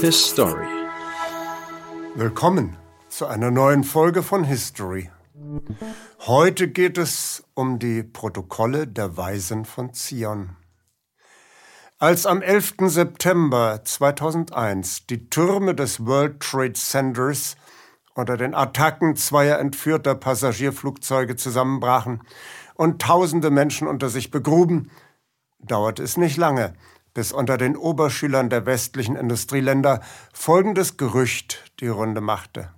His Story. Willkommen zu einer neuen Folge von History. Heute geht es um die Protokolle der Weisen von Zion. Als am 11. September 2001 die Türme des World Trade Centers unter den Attacken zweier entführter Passagierflugzeuge zusammenbrachen und tausende Menschen unter sich begruben, dauerte es nicht lange, bis unter den Oberschülern der westlichen Industrieländer folgendes Gerücht die Runde machte.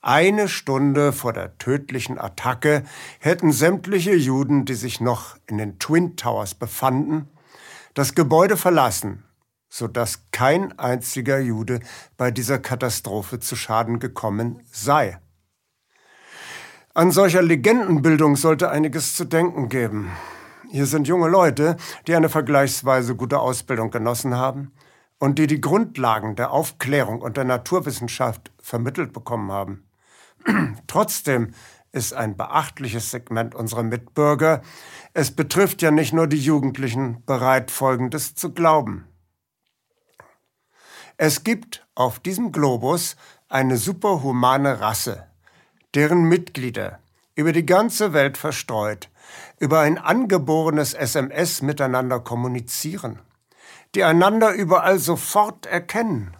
Eine Stunde vor der tödlichen Attacke hätten sämtliche Juden, die sich noch in den Twin Towers befanden, das Gebäude verlassen, so dass kein einziger Jude bei dieser Katastrophe zu Schaden gekommen sei. An solcher Legendenbildung sollte einiges zu denken geben. Hier sind junge Leute, die eine vergleichsweise gute Ausbildung genossen haben und die die Grundlagen der Aufklärung und der Naturwissenschaft vermittelt bekommen haben. Trotzdem ist ein beachtliches Segment unserer Mitbürger. Es betrifft ja nicht nur die Jugendlichen bereit, Folgendes zu glauben. Es gibt auf diesem Globus eine superhumane Rasse, deren Mitglieder über die ganze Welt verstreut über ein angeborenes SMS miteinander kommunizieren, die einander überall sofort erkennen,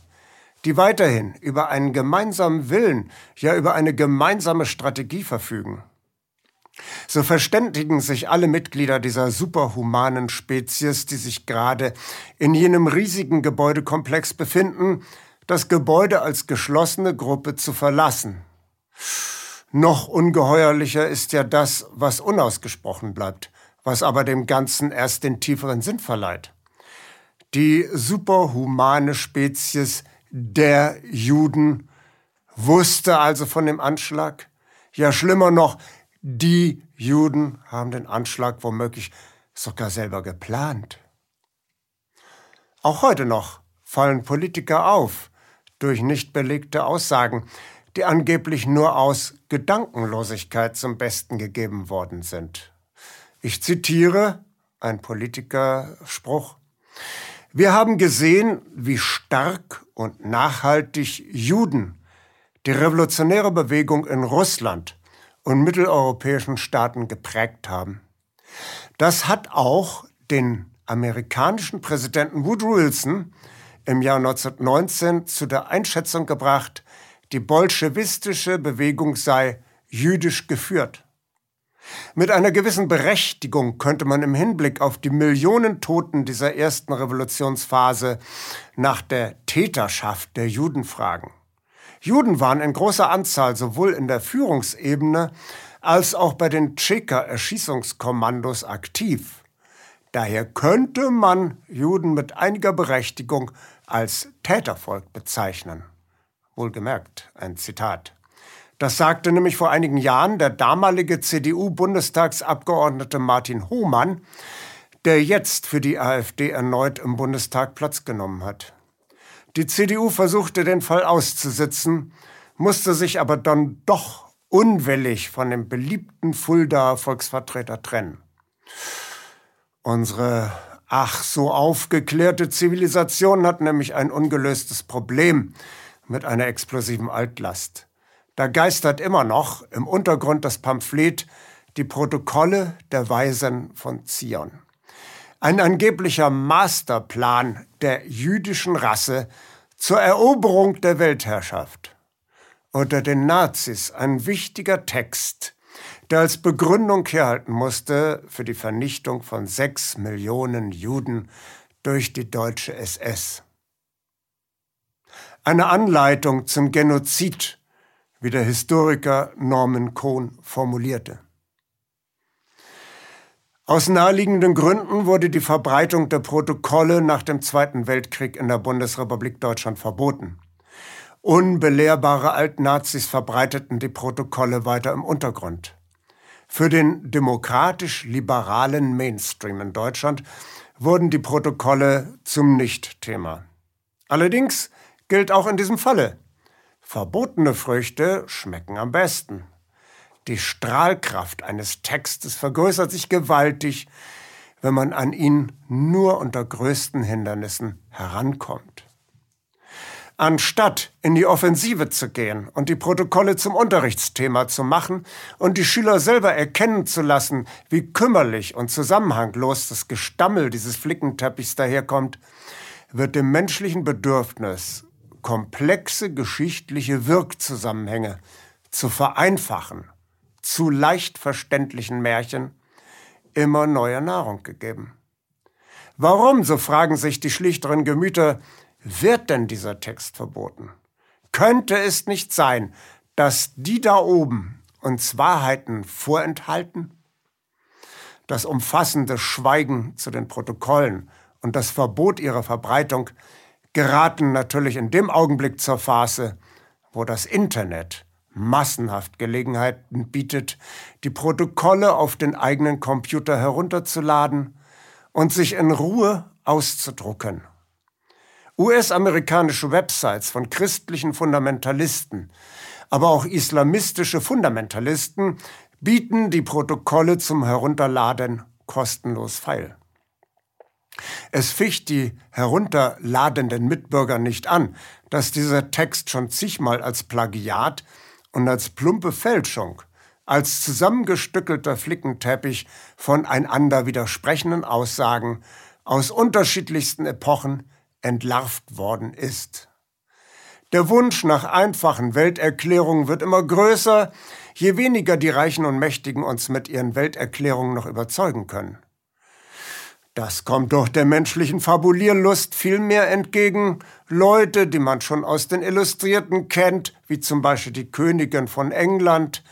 die weiterhin über einen gemeinsamen Willen, ja über eine gemeinsame Strategie verfügen. So verständigen sich alle Mitglieder dieser superhumanen Spezies, die sich gerade in jenem riesigen Gebäudekomplex befinden, das Gebäude als geschlossene Gruppe zu verlassen. Noch ungeheuerlicher ist ja das, was unausgesprochen bleibt, was aber dem Ganzen erst den tieferen Sinn verleiht. Die superhumane Spezies der Juden wusste also von dem Anschlag. Ja, schlimmer noch, die Juden haben den Anschlag womöglich sogar selber geplant. Auch heute noch fallen Politiker auf durch nicht belegte Aussagen, die angeblich nur aus Gedankenlosigkeit zum Besten gegeben worden sind. Ich zitiere ein Politikerspruch. Wir haben gesehen, wie stark und nachhaltig Juden die revolutionäre Bewegung in Russland und mitteleuropäischen Staaten geprägt haben. Das hat auch den amerikanischen Präsidenten Woodrow Wilson im Jahr 1919 zu der Einschätzung gebracht, die bolschewistische Bewegung sei jüdisch geführt. Mit einer gewissen Berechtigung könnte man im Hinblick auf die Millionen Toten dieser ersten Revolutionsphase nach der Täterschaft der Juden fragen. Juden waren in großer Anzahl sowohl in der Führungsebene als auch bei den Tscheka-Erschießungskommandos aktiv. Daher könnte man Juden mit einiger Berechtigung als Tätervolk bezeichnen. Wohlgemerkt, ein Zitat. Das sagte nämlich vor einigen Jahren der damalige CDU-Bundestagsabgeordnete Martin Hohmann, der jetzt für die AfD erneut im Bundestag Platz genommen hat. Die CDU versuchte den Fall auszusitzen, musste sich aber dann doch unwillig von dem beliebten Fuldaer Volksvertreter trennen. Unsere ach so aufgeklärte Zivilisation hat nämlich ein ungelöstes Problem mit einer explosiven Altlast. Da geistert immer noch im Untergrund das Pamphlet Die Protokolle der Weisen von Zion. Ein angeblicher Masterplan der jüdischen Rasse zur Eroberung der Weltherrschaft. Unter den Nazis ein wichtiger Text, der als Begründung herhalten musste für die Vernichtung von sechs Millionen Juden durch die deutsche SS. Eine Anleitung zum Genozid wie der Historiker Norman Cohn formulierte. Aus naheliegenden Gründen wurde die Verbreitung der Protokolle nach dem Zweiten Weltkrieg in der Bundesrepublik Deutschland verboten. Unbelehrbare Altnazis verbreiteten die Protokolle weiter im Untergrund. Für den demokratisch-liberalen Mainstream in Deutschland wurden die Protokolle zum Nichtthema. Allerdings gilt auch in diesem Falle. Verbotene Früchte schmecken am besten. Die Strahlkraft eines Textes vergrößert sich gewaltig, wenn man an ihn nur unter größten Hindernissen herankommt. Anstatt in die Offensive zu gehen und die Protokolle zum Unterrichtsthema zu machen und die Schüler selber erkennen zu lassen, wie kümmerlich und zusammenhanglos das Gestammel dieses Flickenteppichs daherkommt, wird dem menschlichen Bedürfnis, komplexe geschichtliche Wirkzusammenhänge zu vereinfachen, zu leicht verständlichen Märchen, immer neue Nahrung gegeben. Warum, so fragen sich die schlichteren Gemüter, wird denn dieser Text verboten? Könnte es nicht sein, dass die da oben uns Wahrheiten vorenthalten? Das umfassende Schweigen zu den Protokollen und das Verbot ihrer Verbreitung geraten natürlich in dem Augenblick zur Phase, wo das Internet massenhaft Gelegenheiten bietet, die Protokolle auf den eigenen Computer herunterzuladen und sich in Ruhe auszudrucken. US-amerikanische Websites von christlichen Fundamentalisten, aber auch islamistische Fundamentalisten bieten die Protokolle zum Herunterladen kostenlos feil. Es ficht die herunterladenden Mitbürger nicht an, dass dieser Text schon zigmal als Plagiat und als plumpe Fälschung, als zusammengestückelter Flickenteppich von einander widersprechenden Aussagen aus unterschiedlichsten Epochen entlarvt worden ist. Der Wunsch nach einfachen Welterklärungen wird immer größer, je weniger die Reichen und Mächtigen uns mit ihren Welterklärungen noch überzeugen können. Das kommt doch der menschlichen Fabulierlust viel mehr entgegen. Leute, die man schon aus den Illustrierten kennt, wie zum Beispiel die Königin von England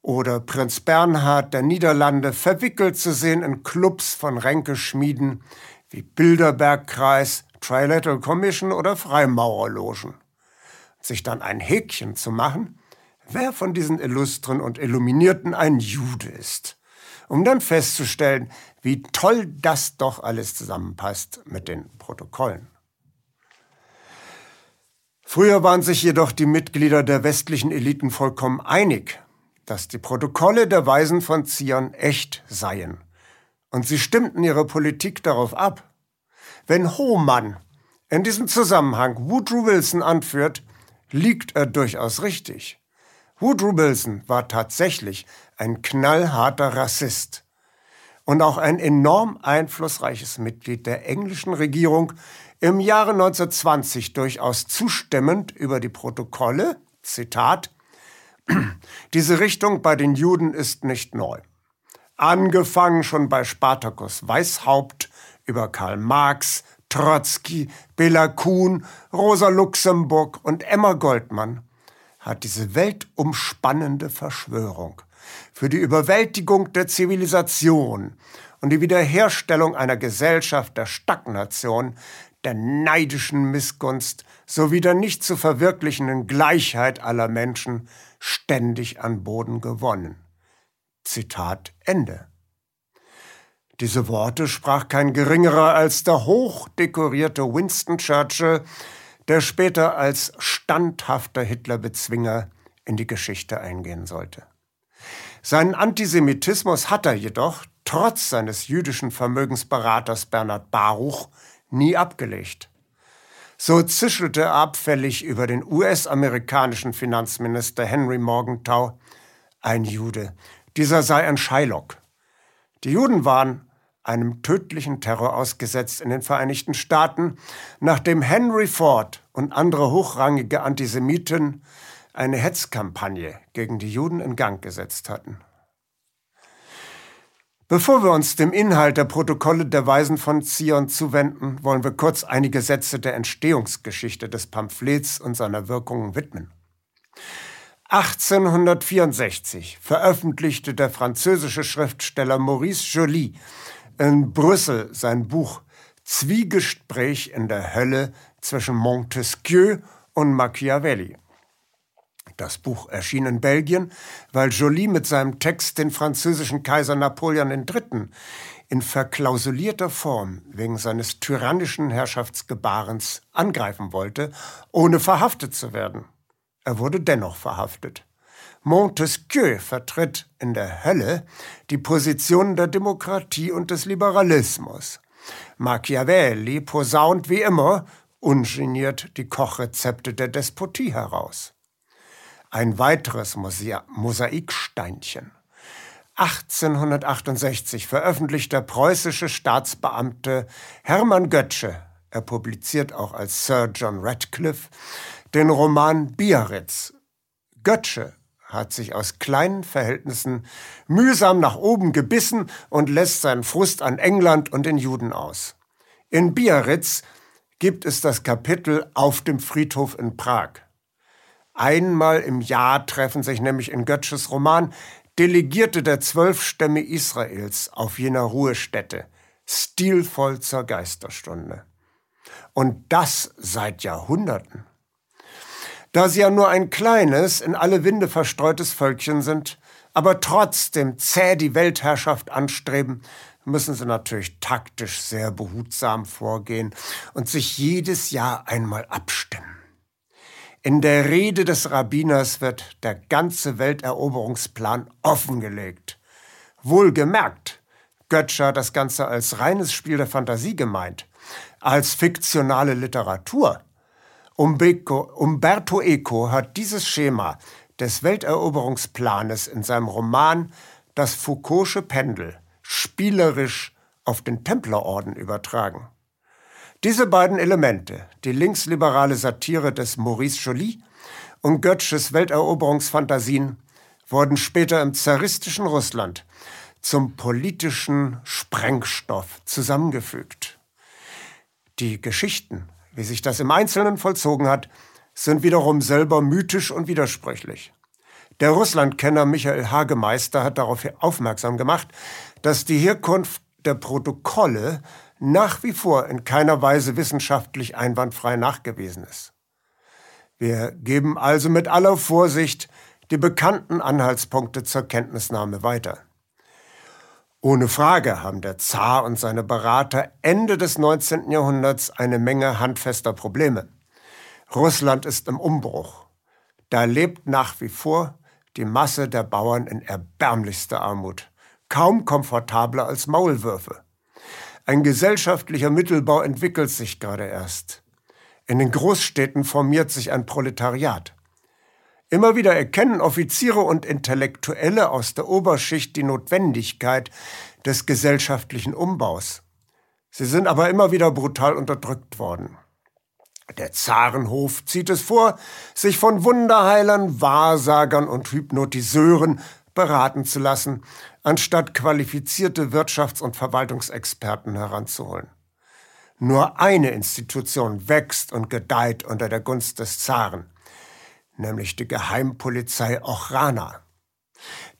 oder Prinz Bernhard der Niederlande, verwickelt zu sehen in Clubs von Ränkeschmieden wie Bilderbergkreis, Trilateral Commission oder Freimaurerlogen. Sich dann ein Häkchen zu machen, wer von diesen Illustren und Illuminierten ein Jude ist, um dann festzustellen, wie toll das doch alles zusammenpasst mit den Protokollen. Früher waren sich jedoch die Mitglieder der westlichen Eliten vollkommen einig, dass die Protokolle der Weisen von Zion echt seien. Und sie stimmten ihre Politik darauf ab. Wenn Hohmann in diesem Zusammenhang Woodrow Wilson anführt, liegt er durchaus richtig. Woodrow Wilson war tatsächlich ein knallharter Rassist und auch ein enorm einflussreiches Mitglied der englischen Regierung, im Jahre 1920 durchaus zustimmend über die Protokolle, Zitat, diese Richtung bei den Juden ist nicht neu. Angefangen schon bei Spartacus Weishaupt über Karl Marx, Trotzki, Bela Kuhn, Rosa Luxemburg und Emma Goldmann hat diese weltumspannende Verschwörung für die Überwältigung der Zivilisation und die Wiederherstellung einer Gesellschaft der Stagnation, der neidischen Missgunst sowie der nicht zu verwirklichenden Gleichheit aller Menschen ständig an Boden gewonnen. Zitat Ende. Diese Worte sprach kein geringerer als der hochdekorierte Winston Churchill, der später als standhafter Hitlerbezwinger in die Geschichte eingehen sollte. Seinen Antisemitismus hat er jedoch, trotz seines jüdischen Vermögensberaters Bernhard Baruch, nie abgelegt. So zischelte er abfällig über den US-amerikanischen Finanzminister Henry Morgenthau, ein Jude, dieser sei ein Shylock. Die Juden waren einem tödlichen Terror ausgesetzt in den Vereinigten Staaten, nachdem Henry Ford und andere hochrangige Antisemiten eine Hetzkampagne gegen die Juden in Gang gesetzt hatten. Bevor wir uns dem Inhalt der Protokolle der Weisen von Zion zuwenden, wollen wir kurz einige Sätze der Entstehungsgeschichte des Pamphlets und seiner Wirkungen widmen. 1864 veröffentlichte der französische Schriftsteller Maurice Joly in Brüssel sein Buch Zwiegespräch in der Hölle zwischen Montesquieu und Machiavelli. Das Buch erschien in Belgien, weil Joly mit seinem Text den französischen Kaiser Napoleon III. in verklausulierter Form wegen seines tyrannischen Herrschaftsgebarens angreifen wollte, ohne verhaftet zu werden. Er wurde dennoch verhaftet. Montesquieu vertritt in der Hölle die Positionen der Demokratie und des Liberalismus. Machiavelli posaunt wie immer ungeniert die Kochrezepte der Despotie heraus. Ein weiteres Mosaiksteinchen. 1868 veröffentlicht der preußische Staatsbeamte Hermann Götzsche, er publiziert auch als Sir John Radcliffe, den Roman Biarritz. Götzsche hat sich aus kleinen Verhältnissen mühsam nach oben gebissen und lässt seinen Frust an England und den Juden aus. In Biarritz gibt es das Kapitel Auf dem Friedhof in Prag. Einmal im Jahr treffen sich nämlich in Götzsches Roman Delegierte der zwölf Stämme Israels auf jener Ruhestätte, stilvoll zur Geisterstunde. Und das seit Jahrhunderten. Da sie ja nur ein kleines, in alle Winde verstreutes Völkchen sind, aber trotzdem zäh die Weltherrschaft anstreben, müssen sie natürlich taktisch sehr behutsam vorgehen und sich jedes Jahr einmal abstimmen. In der Rede des Rabbiners wird der ganze Welteroberungsplan offengelegt. Wohlgemerkt, Götzscher hat das Ganze als reines Spiel der Fantasie gemeint, als fiktionale Literatur. Umberto Eco hat dieses Schema des Welteroberungsplanes in seinem Roman Das Foucault'sche Pendel spielerisch auf den Templerorden übertragen. Diese beiden Elemente, die linksliberale Satire des Maurice Joly und Götzsches Welteroberungsfantasien, wurden später im zaristischen Russland zum politischen Sprengstoff zusammengefügt. Die Geschichten, wie sich das im Einzelnen vollzogen hat, sind wiederum selber mythisch und widersprüchlich. Der Russlandkenner Michael Hagemeister hat darauf aufmerksam gemacht, dass die Herkunft der Protokolle nach wie vor in keiner Weise wissenschaftlich einwandfrei nachgewiesen ist. Wir geben also mit aller Vorsicht die bekannten Anhaltspunkte zur Kenntnisnahme weiter. Ohne Frage haben der Zar und seine Berater Ende des 19. Jahrhunderts eine Menge handfester Probleme. Russland ist im Umbruch. Da lebt nach wie vor die Masse der Bauern in erbärmlichster Armut, kaum komfortabler als Maulwürfe. Ein gesellschaftlicher Mittelbau entwickelt sich gerade erst. In den Großstädten formiert sich ein Proletariat. Immer wieder erkennen Offiziere und Intellektuelle aus der Oberschicht die Notwendigkeit des gesellschaftlichen Umbaus. Sie sind aber immer wieder brutal unterdrückt worden. Der Zarenhof zieht es vor, sich von Wunderheilern, Wahrsagern und Hypnotiseuren beraten zu lassen, anstatt qualifizierte Wirtschafts- und Verwaltungsexperten heranzuholen. Nur eine Institution wächst und gedeiht unter der Gunst des Zaren, nämlich die Geheimpolizei Ochrana.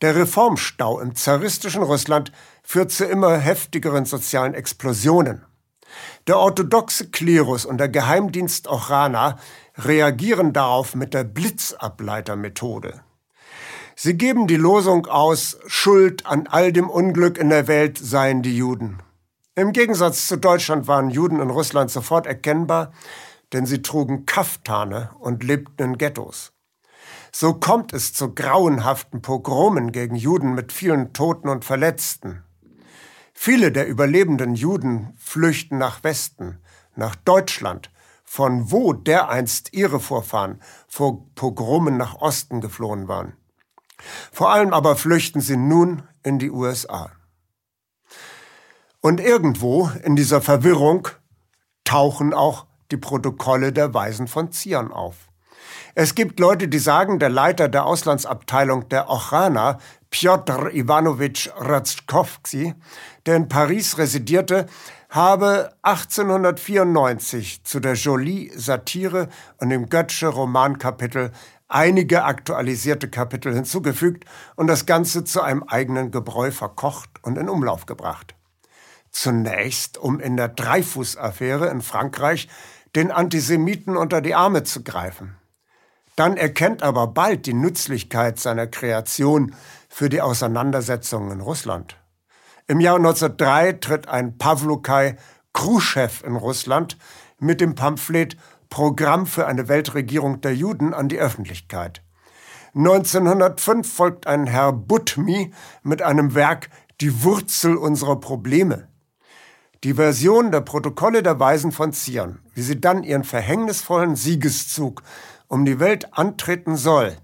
Der Reformstau im zaristischen Russland führt zu immer heftigeren sozialen Explosionen. Der orthodoxe Klerus und der Geheimdienst Ochrana reagieren darauf mit der Blitzableitermethode. Sie geben die Losung aus, Schuld an all dem Unglück in der Welt seien die Juden. Im Gegensatz zu Deutschland waren Juden in Russland sofort erkennbar, denn sie trugen Kaftane und lebten in Ghettos. So kommt es zu grauenhaften Pogromen gegen Juden mit vielen Toten und Verletzten. Viele der überlebenden Juden flüchten nach Westen, nach Deutschland, von wo dereinst ihre Vorfahren vor Pogromen nach Osten geflohen waren. Vor allem aber flüchten sie nun in die USA. Und irgendwo in dieser Verwirrung tauchen auch die Protokolle der Weisen von Zion auf. Es gibt Leute, die sagen, der Leiter der Auslandsabteilung der Ochrana, Piotr Ivanovich Ratschkowski, der in Paris residierte, habe 1894 zu der Jolie-Satire und dem Götzsche Romankapitel einige aktualisierte Kapitel hinzugefügt und das Ganze zu einem eigenen Gebräu verkocht und in Umlauf gebracht. Zunächst, um in der Dreyfus-Affäre in Frankreich den Antisemiten unter die Arme zu greifen. Dann erkennt aber bald die Nützlichkeit seiner Kreation für die Auseinandersetzungen in Russland. Im Jahr 1903 tritt ein Pawlukai Khrushchev in Russland mit dem Pamphlet Programm für eine Weltregierung der Juden an die Öffentlichkeit. 1905 folgt ein Herr Butmi mit einem Werk Die Wurzel unserer Probleme. Die Version der Protokolle der Weisen von Zion, wie sie dann ihren verhängnisvollen Siegeszug um die Welt antreten soll,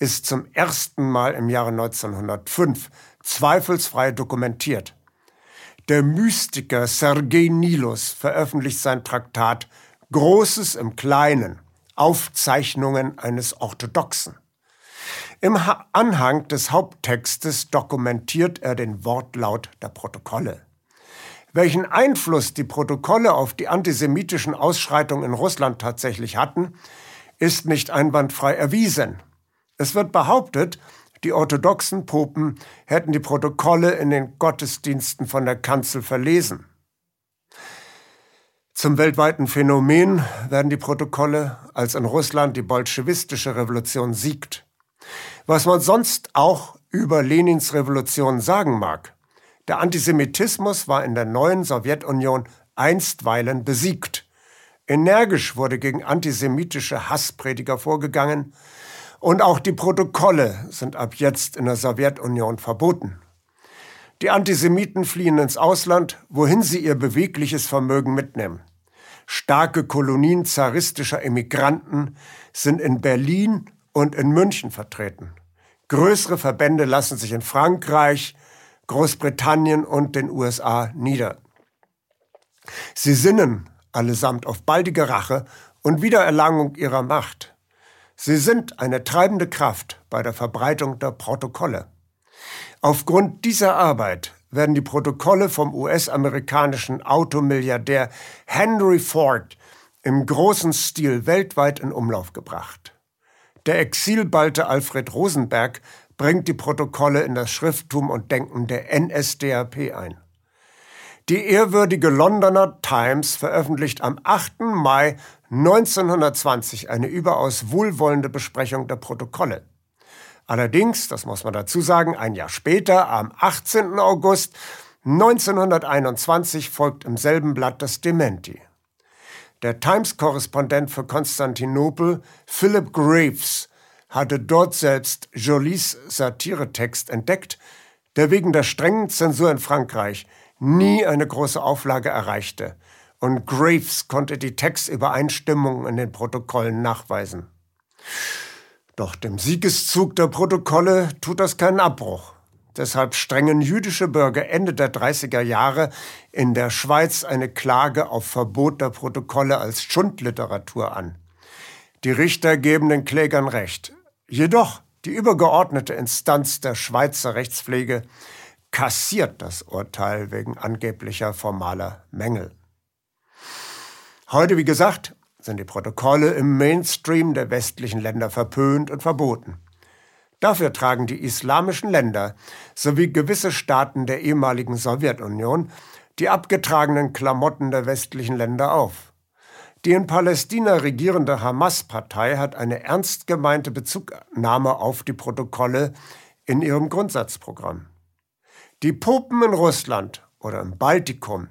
ist zum ersten Mal im Jahre 1905 zweifelsfrei dokumentiert. Der Mystiker Sergei Nilus veröffentlicht sein Traktat Großes im Kleinen, Aufzeichnungen eines Orthodoxen. Im Anhang des Haupttextes dokumentiert er den Wortlaut der Protokolle. Welchen Einfluss die Protokolle auf die antisemitischen Ausschreitungen in Russland tatsächlich hatten, ist nicht einwandfrei erwiesen. Es wird behauptet, die orthodoxen Popen hätten die Protokolle in den Gottesdiensten von der Kanzel verlesen. Zum weltweiten Phänomen werden die Protokolle, als in Russland die bolschewistische Revolution siegt. Was man sonst auch über Lenins Revolution sagen mag, der Antisemitismus war in der neuen Sowjetunion einstweilen besiegt. Energisch wurde gegen antisemitische Hassprediger vorgegangen, und auch die Protokolle sind ab jetzt in der Sowjetunion verboten. Die Antisemiten fliehen ins Ausland, wohin sie ihr bewegliches Vermögen mitnehmen. Starke Kolonien zaristischer Emigranten sind in Berlin und in München vertreten. Größere Verbände lassen sich in Frankreich, Großbritannien und den USA nieder. Sie sinnen allesamt auf baldige Rache und Wiedererlangung ihrer Macht. Sie sind eine treibende Kraft bei der Verbreitung der Protokolle. Aufgrund dieser Arbeit werden die Protokolle vom US-amerikanischen Automilliardär Henry Ford im großen Stil weltweit in Umlauf gebracht. Der Exilbalte Alfred Rosenberg bringt die Protokolle in das Schrifttum und Denken der NSDAP ein. Die ehrwürdige Londoner Times veröffentlicht am 8. Mai 1920 eine überaus wohlwollende Besprechung der Protokolle. Allerdings, das muss man dazu sagen, ein Jahr später, am 18. August 1921 folgt im selben Blatt das Dementi. Der Times-Korrespondent für Konstantinopel, Philip Graves, hatte dort selbst Jolies Satiretext entdeckt, der wegen der strengen Zensur in Frankreich nie eine große Auflage erreichte, und Graves konnte die Textübereinstimmung in den Protokollen nachweisen. Doch dem Siegeszug der Protokolle tut das keinen Abbruch. Deshalb strengen jüdische Bürger Ende der 30er Jahre in der Schweiz eine Klage auf Verbot der Protokolle als Schundliteratur an. Die Richter geben den Klägern Recht. Jedoch die übergeordnete Instanz der Schweizer Rechtspflege kassiert das Urteil wegen angeblicher formaler Mängel. Heute, wie gesagt, sind die Protokolle im Mainstream der westlichen Länder verpönt und verboten. Dafür tragen die islamischen Länder sowie gewisse Staaten der ehemaligen Sowjetunion die abgetragenen Klamotten der westlichen Länder auf. Die in Palästina regierende Hamas-Partei hat eine ernst gemeinte Bezugnahme auf die Protokolle in ihrem Grundsatzprogramm. Die Popen in Russland oder im Baltikum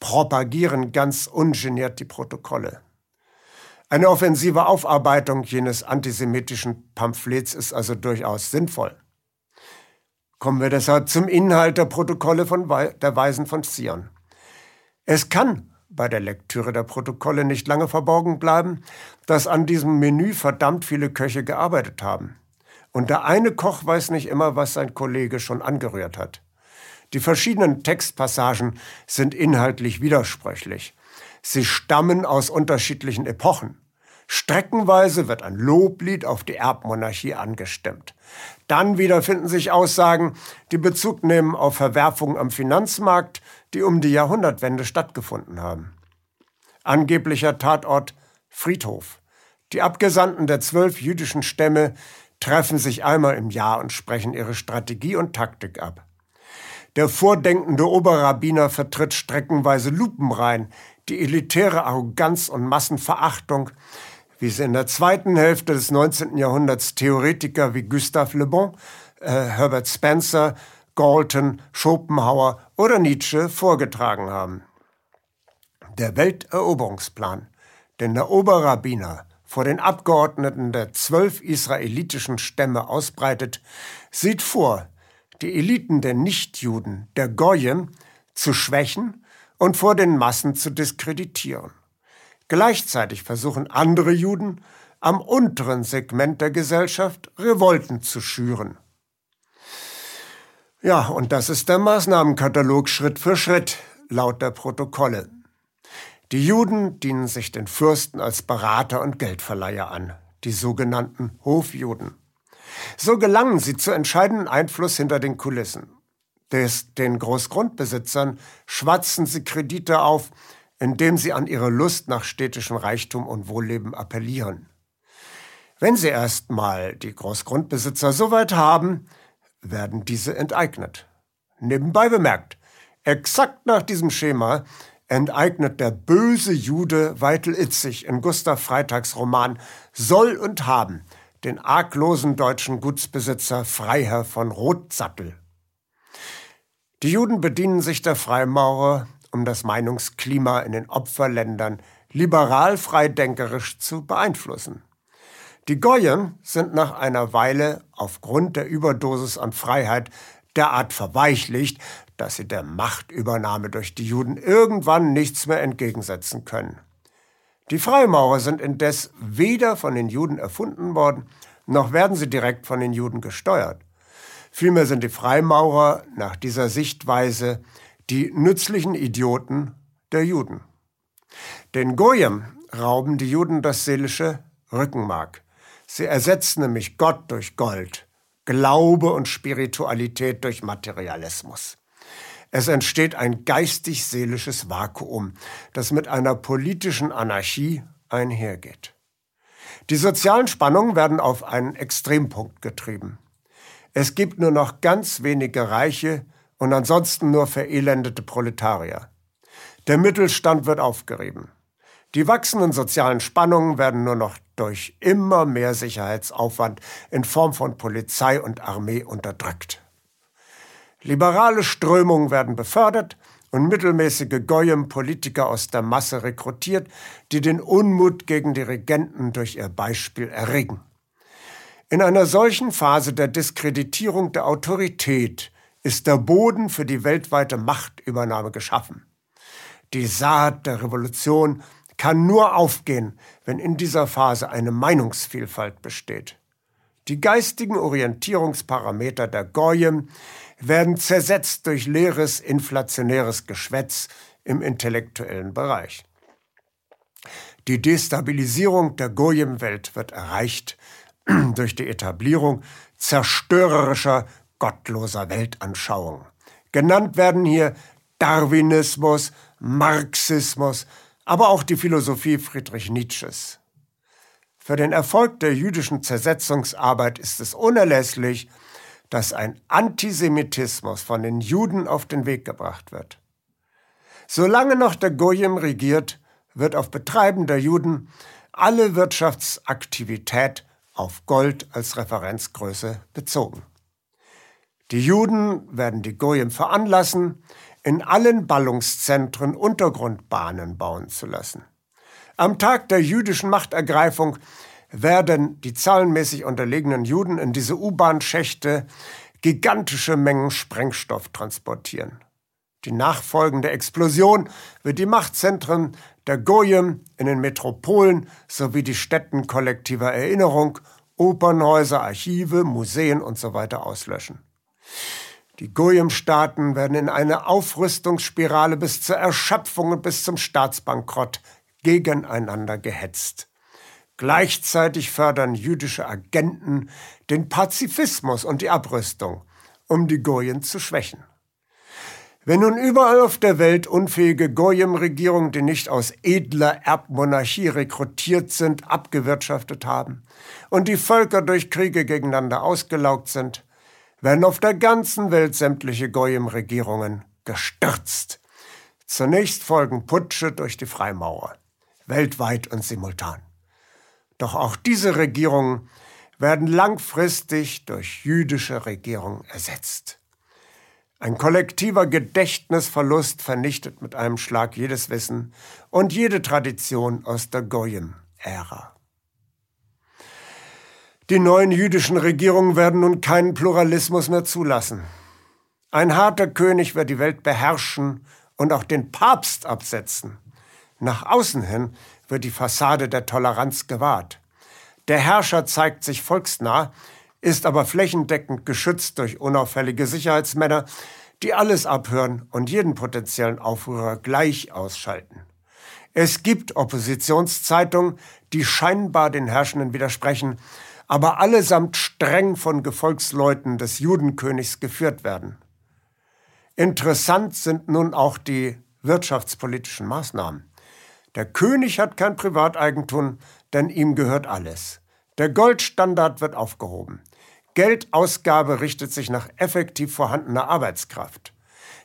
propagieren ganz ungeniert die Protokolle. Eine offensive Aufarbeitung jenes antisemitischen Pamphlets ist also durchaus sinnvoll. Kommen wir deshalb zum Inhalt der Protokolle von der Weisen von Zion. Es kann bei der Lektüre der Protokolle nicht lange verborgen bleiben, dass an diesem Menü verdammt viele Köche gearbeitet haben. Und der eine Koch weiß nicht immer, was sein Kollege schon angerührt hat. Die verschiedenen Textpassagen sind inhaltlich widersprüchlich. Sie stammen aus unterschiedlichen Epochen. Streckenweise wird ein Loblied auf die Erbmonarchie angestimmt. Dann wieder finden sich Aussagen, die Bezug nehmen auf Verwerfungen am Finanzmarkt, die um die Jahrhundertwende stattgefunden haben. Angeblicher Tatort Friedhof. Die Abgesandten der zwölf jüdischen Stämme treffen sich einmal im Jahr und sprechen ihre Strategie und Taktik ab. Der vordenkende Oberrabbiner vertritt streckenweise lupenrein die elitäre Arroganz und Massenverachtung, wie sie in der zweiten Hälfte des 19. Jahrhunderts Theoretiker wie Gustave Le Bon, äh, Herbert Spencer, Galton, Schopenhauer oder Nietzsche vorgetragen haben. Der Welteroberungsplan, den der Oberrabbiner vor den Abgeordneten der zwölf israelitischen Stämme ausbreitet, sieht vor, die Eliten der Nichtjuden, der Goyim, zu schwächen und vor den Massen zu diskreditieren. Gleichzeitig versuchen andere Juden, am unteren Segment der Gesellschaft Revolten zu schüren. Ja, und das ist der Maßnahmenkatalog Schritt für Schritt, laut der Protokolle. Die Juden dienen sich den Fürsten als Berater und Geldverleiher an, die sogenannten Hofjuden. So gelangen sie zu entscheidenden Einfluss hinter den Kulissen. Des, den Großgrundbesitzern schwatzen sie Kredite auf, indem sie an ihre Lust nach städtischem Reichtum und Wohlleben appellieren. Wenn sie erstmal die Großgrundbesitzer so weit haben, werden diese enteignet. Nebenbei bemerkt, exakt nach diesem Schema enteignet der böse Jude Weitel Itzig in Gustav Freitags Roman Soll und Haben den arglosen deutschen Gutsbesitzer Freiherr von Rotsattel. Die Juden bedienen sich der Freimaurer, um das Meinungsklima in den Opferländern liberal freidenkerisch zu beeinflussen. Die Goyen sind nach einer Weile aufgrund der Überdosis an Freiheit derart verweichlicht, dass sie der Machtübernahme durch die Juden irgendwann nichts mehr entgegensetzen können. Die Freimaurer sind indes weder von den Juden erfunden worden, noch werden sie direkt von den Juden gesteuert. Vielmehr sind die Freimaurer nach dieser Sichtweise die nützlichen Idioten der Juden. Den Goyim rauben die Juden das seelische Rückenmark. Sie ersetzen nämlich Gott durch Gold, Glaube und Spiritualität durch Materialismus. Es entsteht ein geistig-seelisches Vakuum, das mit einer politischen Anarchie einhergeht. Die sozialen Spannungen werden auf einen Extrempunkt getrieben. Es gibt nur noch ganz wenige Reiche und ansonsten nur verelendete Proletarier. Der Mittelstand wird aufgerieben. Die wachsenden sozialen Spannungen werden nur noch durch immer mehr Sicherheitsaufwand in Form von Polizei und Armee unterdrückt. Liberale Strömungen werden befördert und mittelmäßige Goyim-Politiker aus der Masse rekrutiert, die den Unmut gegen die Regenten durch ihr Beispiel erregen. In einer solchen Phase der Diskreditierung der Autorität ist der Boden für die weltweite Machtübernahme geschaffen. Die Saat der Revolution kann nur aufgehen, wenn in dieser Phase eine Meinungsvielfalt besteht. Die geistigen Orientierungsparameter der Goyim werden zersetzt durch leeres, inflationäres Geschwätz im intellektuellen Bereich. Die Destabilisierung der Goyim-Welt wird erreicht durch die Etablierung zerstörerischer, gottloser Weltanschauungen. Genannt werden hier Darwinismus, Marxismus, aber auch die Philosophie Friedrich Nietzsches. Für den Erfolg der jüdischen Zersetzungsarbeit ist es unerlässlich, dass ein Antisemitismus von den Juden auf den Weg gebracht wird. Solange noch der Goyim regiert, wird auf Betreiben der Juden alle Wirtschaftsaktivität auf Gold als Referenzgröße bezogen. Die Juden werden die Goyim veranlassen, in allen Ballungszentren Untergrundbahnen bauen zu lassen. Am Tag der jüdischen Machtergreifung werden die zahlenmäßig unterlegenen Juden in diese U-Bahn-Schächte gigantische Mengen Sprengstoff transportieren. Die nachfolgende Explosion wird die Machtzentren der Goyim in den Metropolen sowie die Stätten kollektiver Erinnerung, Opernhäuser, Archive, Museen usw. So auslöschen. Die Goyim-Staaten werden in eine Aufrüstungsspirale bis zur Erschöpfung und bis zum Staatsbankrott gegeneinander gehetzt. Gleichzeitig fördern jüdische Agenten den Pazifismus und die Abrüstung, um die Goyen zu schwächen. Wenn nun überall auf der Welt unfähige Goyim-Regierungen, die nicht aus edler Erbmonarchie rekrutiert sind, abgewirtschaftet haben und die Völker durch Kriege gegeneinander ausgelaugt sind, werden auf der ganzen Welt sämtliche Goyim-Regierungen gestürzt. Zunächst folgen Putsche durch die Freimaurer, weltweit und simultan. Doch auch diese Regierungen werden langfristig durch jüdische Regierungen ersetzt. Ein kollektiver Gedächtnisverlust vernichtet mit einem Schlag jedes Wissen und jede Tradition aus der Goyim-Ära. Die neuen jüdischen Regierungen werden nun keinen Pluralismus mehr zulassen. Ein harter König wird die Welt beherrschen und auch den Papst absetzen. Nach außen hin wird die Fassade der Toleranz gewahrt. Der Herrscher zeigt sich volksnah, ist aber flächendeckend geschützt durch unauffällige Sicherheitsmänner, die alles abhören und jeden potenziellen Aufrührer gleich ausschalten. Es gibt Oppositionszeitungen, die scheinbar den Herrschenden widersprechen, aber allesamt streng von Gefolgsleuten des Judenkönigs geführt werden. Interessant sind nun auch die wirtschaftspolitischen Maßnahmen. Der König hat kein Privateigentum, denn ihm gehört alles. Der Goldstandard wird aufgehoben. Geldausgabe richtet sich nach effektiv vorhandener Arbeitskraft.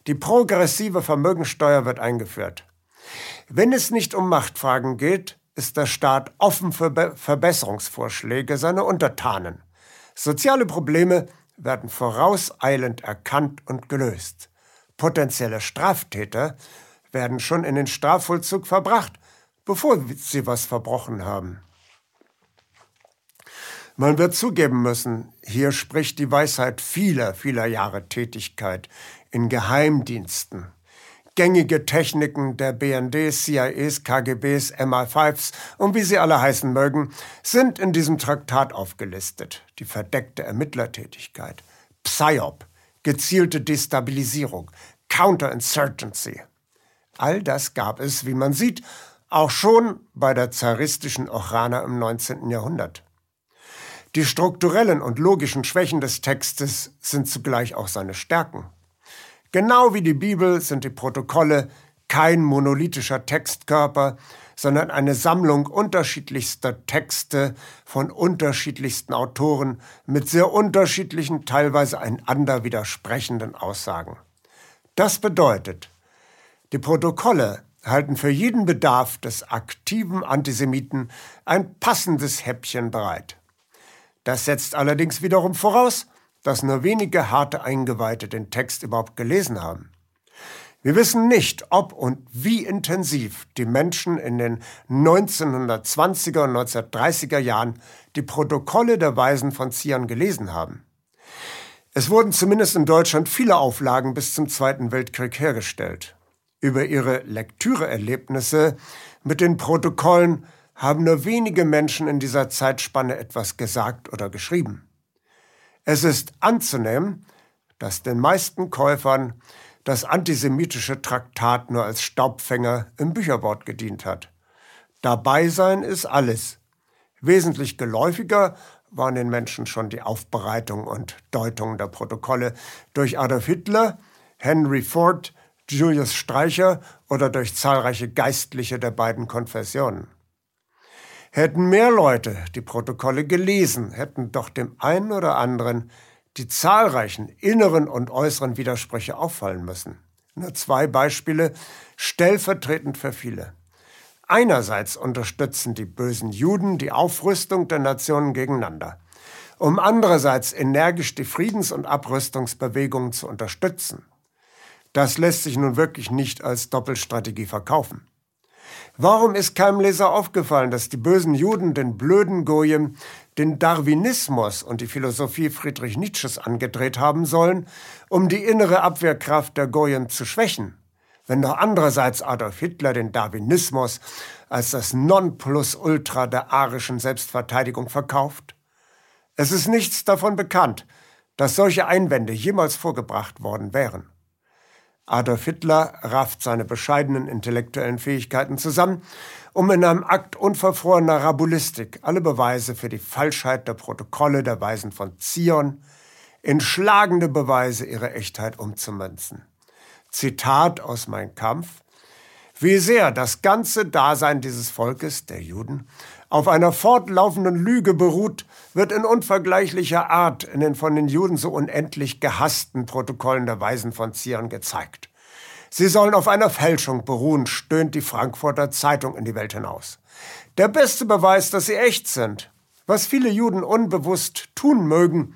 Die progressive Vermögensteuer wird eingeführt. Wenn es nicht um Machtfragen geht, ist der Staat offen für Be Verbesserungsvorschläge seiner Untertanen. Soziale Probleme werden vorauseilend erkannt und gelöst. Potenzielle Straftäter werden schon in den Strafvollzug verbracht, bevor sie was verbrochen haben. Man wird zugeben müssen, hier spricht die Weisheit vieler, vieler Jahre Tätigkeit in Geheimdiensten. Gängige Techniken der BNDs, CIAs, KGBs, MI5s und wie sie alle heißen mögen, sind in diesem Traktat aufgelistet. Die verdeckte Ermittlertätigkeit, PSYOP, gezielte Destabilisierung, Counterinsurgency. All das gab es, wie man sieht, auch schon bei der zaristischen Ochrana im 19. Jahrhundert. Die strukturellen und logischen Schwächen des Textes sind zugleich auch seine Stärken. Genau wie die Bibel sind die Protokolle kein monolithischer Textkörper, sondern eine Sammlung unterschiedlichster Texte von unterschiedlichsten Autoren mit sehr unterschiedlichen, teilweise einander widersprechenden Aussagen. Das bedeutet, die Protokolle halten für jeden Bedarf des aktiven Antisemiten ein passendes Häppchen bereit. Das setzt allerdings wiederum voraus, dass nur wenige harte Eingeweihte den Text überhaupt gelesen haben. Wir wissen nicht, ob und wie intensiv die Menschen in den 1920er und 1930er Jahren die Protokolle der Weisen von Zion gelesen haben. Es wurden zumindest in Deutschland viele Auflagen bis zum Zweiten Weltkrieg hergestellt. Über ihre Lektüreerlebnisse mit den Protokollen haben nur wenige Menschen in dieser Zeitspanne etwas gesagt oder geschrieben. Es ist anzunehmen, dass den meisten Käufern das antisemitische Traktat nur als Staubfänger im Bücherbord gedient hat. Dabei sein ist alles. Wesentlich geläufiger waren den Menschen schon die Aufbereitung und Deutung der Protokolle durch Adolf Hitler, Henry Ford, Julius Streicher oder durch zahlreiche Geistliche der beiden Konfessionen. Hätten mehr Leute die Protokolle gelesen, hätten doch dem einen oder anderen die zahlreichen inneren und äußeren Widersprüche auffallen müssen. Nur zwei Beispiele, stellvertretend für viele. Einerseits unterstützen die bösen Juden die Aufrüstung der Nationen gegeneinander, um andererseits energisch die Friedens- und Abrüstungsbewegungen zu unterstützen. Das lässt sich nun wirklich nicht als Doppelstrategie verkaufen. Warum ist keinem Leser aufgefallen, dass die bösen Juden den blöden Goyim den Darwinismus und die Philosophie Friedrich Nietzsches angedreht haben sollen, um die innere Abwehrkraft der Goyim zu schwächen? Wenn doch andererseits Adolf Hitler den Darwinismus als das Nonplusultra der arischen Selbstverteidigung verkauft? Es ist nichts davon bekannt, dass solche Einwände jemals vorgebracht worden wären. Adolf Hitler rafft seine bescheidenen intellektuellen Fähigkeiten zusammen, um in einem Akt unverfrorener Rabulistik alle Beweise für die Falschheit der Protokolle der Weisen von Zion in schlagende Beweise ihrer Echtheit umzumünzen. Zitat aus Mein Kampf. Wie sehr das ganze Dasein dieses Volkes, der Juden, auf einer fortlaufenden Lüge beruht, wird in unvergleichlicher Art in den von den Juden so unendlich gehassten Protokollen der Weisen von Zion gezeigt. Sie sollen auf einer Fälschung beruhen, stöhnt die Frankfurter Zeitung in die Welt hinaus. Der beste Beweis, dass sie echt sind. Was viele Juden unbewusst tun mögen,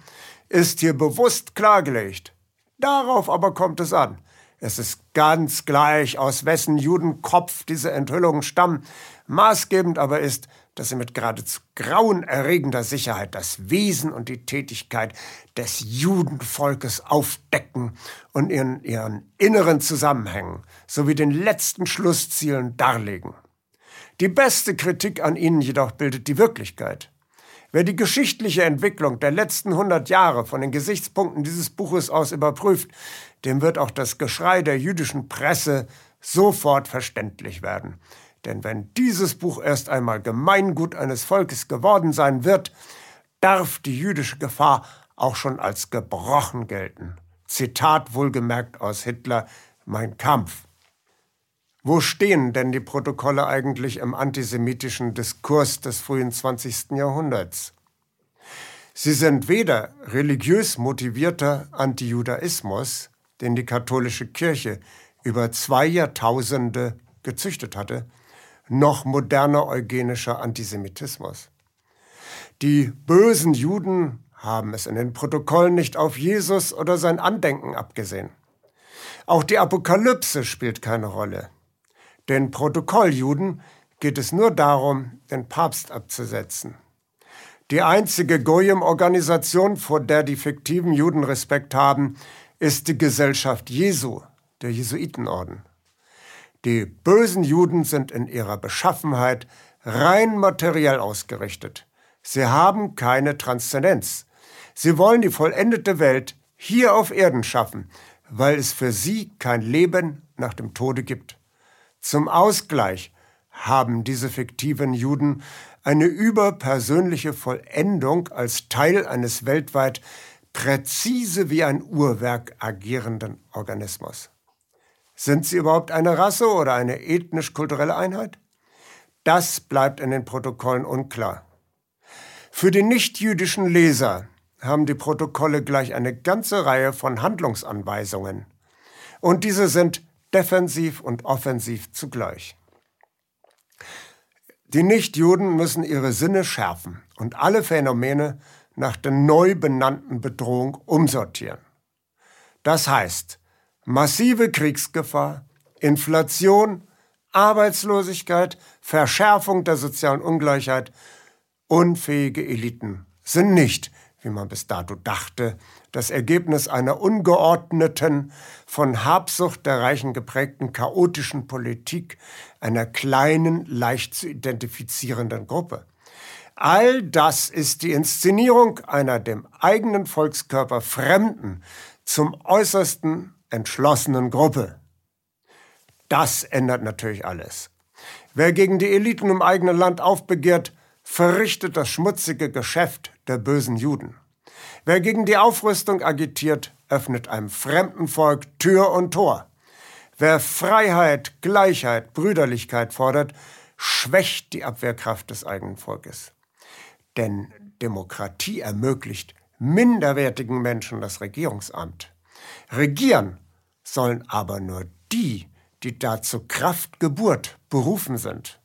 ist hier bewusst klargelegt. Darauf aber kommt es an. Es ist ganz gleich, aus wessen Judenkopf diese Enthüllungen stammen. Maßgebend aber ist, dass sie mit geradezu grauenerregender Sicherheit das Wesen und die Tätigkeit des Judenvolkes aufdecken und in ihren inneren Zusammenhängen sowie den letzten Schlusszielen darlegen. Die beste Kritik an ihnen jedoch bildet die Wirklichkeit. Wer die geschichtliche Entwicklung der letzten hundert Jahre von den Gesichtspunkten dieses Buches aus überprüft, dem wird auch das Geschrei der jüdischen Presse sofort verständlich werden. Denn wenn dieses Buch erst einmal Gemeingut eines Volkes geworden sein wird, darf die jüdische Gefahr auch schon als gebrochen gelten. Zitat wohlgemerkt aus Hitler, mein Kampf. Wo stehen denn die Protokolle eigentlich im antisemitischen Diskurs des frühen 20. Jahrhunderts? Sie sind weder religiös motivierter Antijudaismus, den die katholische Kirche über zwei Jahrtausende gezüchtet hatte, noch moderner eugenischer Antisemitismus. Die bösen Juden haben es in den Protokollen nicht auf Jesus oder sein Andenken abgesehen. Auch die Apokalypse spielt keine Rolle. Den Protokolljuden geht es nur darum, den Papst abzusetzen. Die einzige Goyim-Organisation, vor der die fiktiven Juden Respekt haben, ist die Gesellschaft Jesu, der Jesuitenorden. Die bösen Juden sind in ihrer Beschaffenheit rein materiell ausgerichtet. Sie haben keine Transzendenz. Sie wollen die vollendete Welt hier auf Erden schaffen, weil es für sie kein Leben nach dem Tode gibt. Zum Ausgleich haben diese fiktiven Juden eine überpersönliche Vollendung als Teil eines weltweit präzise wie ein Uhrwerk agierenden Organismus. Sind sie überhaupt eine Rasse oder eine ethnisch-kulturelle Einheit? Das bleibt in den Protokollen unklar. Für den nichtjüdischen Leser haben die Protokolle gleich eine ganze Reihe von Handlungsanweisungen. Und diese sind defensiv und offensiv zugleich. Die Nichtjuden müssen ihre Sinne schärfen und alle Phänomene nach der neu benannten Bedrohung umsortieren. Das heißt, massive Kriegsgefahr, Inflation, Arbeitslosigkeit, Verschärfung der sozialen Ungleichheit, unfähige Eliten sind nicht, wie man bis dato dachte, das Ergebnis einer ungeordneten, von Habsucht der Reichen geprägten chaotischen Politik einer kleinen, leicht zu identifizierenden Gruppe. All das ist die Inszenierung einer dem eigenen Volkskörper fremden, zum äußersten entschlossenen Gruppe. Das ändert natürlich alles. Wer gegen die Eliten im eigenen Land aufbegehrt, verrichtet das schmutzige Geschäft der bösen Juden. Wer gegen die Aufrüstung agitiert, öffnet einem fremden Volk Tür und Tor. Wer Freiheit, Gleichheit, Brüderlichkeit fordert, schwächt die Abwehrkraft des eigenen Volkes. Denn Demokratie ermöglicht minderwertigen Menschen das Regierungsamt. Regieren sollen aber nur die, die dazu Kraft Geburt berufen sind.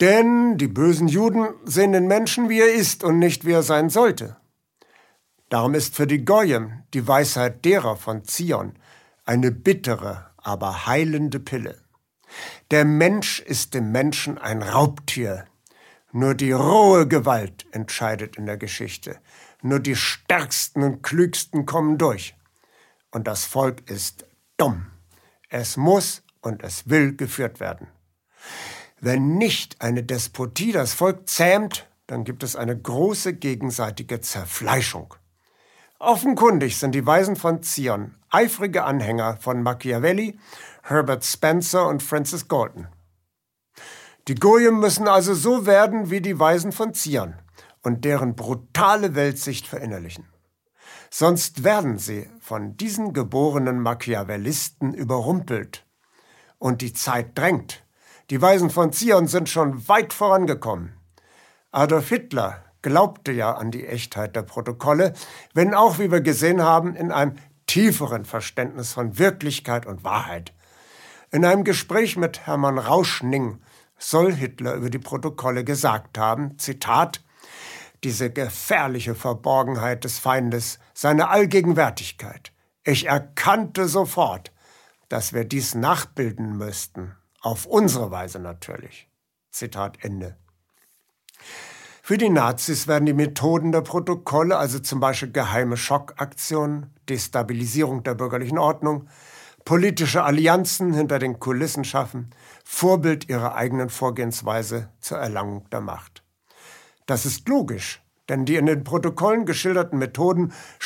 Denn die bösen Juden sehen den Menschen, wie er ist und nicht, wie er sein sollte. Darum ist für die Goyim die Weisheit derer von Zion eine bittere, aber heilende Pille. Der Mensch ist dem Menschen ein Raubtier. Nur die rohe Gewalt entscheidet in der Geschichte. Nur die Stärksten und Klügsten kommen durch und das Volk ist dumm. Es muss und es will geführt werden. Wenn nicht eine Despotie das Volk zähmt, dann gibt es eine große gegenseitige Zerfleischung. Offenkundig sind die Weisen von Zion eifrige Anhänger von Machiavelli, Herbert Spencer und Francis Galton. Die Goyim müssen also so werden wie die Weisen von Zion und deren brutale Weltsicht verinnerlichen. Sonst werden sie von diesen geborenen Machiavellisten überrumpelt. Und die Zeit drängt. Die Weisen von Zion sind schon weit vorangekommen. Adolf Hitler glaubte ja an die Echtheit der Protokolle, wenn auch, wie wir gesehen haben, in einem tieferen Verständnis von Wirklichkeit und Wahrheit. In einem Gespräch mit Hermann Rauschning soll Hitler über die Protokolle gesagt haben, Zitat, diese gefährliche Verborgenheit des Feindes, seine Allgegenwärtigkeit. Ich erkannte sofort, dass wir dies nachbilden müssten, Auf unsere Weise natürlich. Zitat Ende. Für die Nazis werden die Methoden der Protokolle, also zum Beispiel geheime Schockaktionen, Destabilisierung der bürgerlichen Ordnung, politische Allianzen hinter den Kulissen schaffen, Vorbild ihrer eigenen Vorgehensweise zur Erlangung der Macht. Das ist logisch, denn die in den Protokollen geschilderten Methoden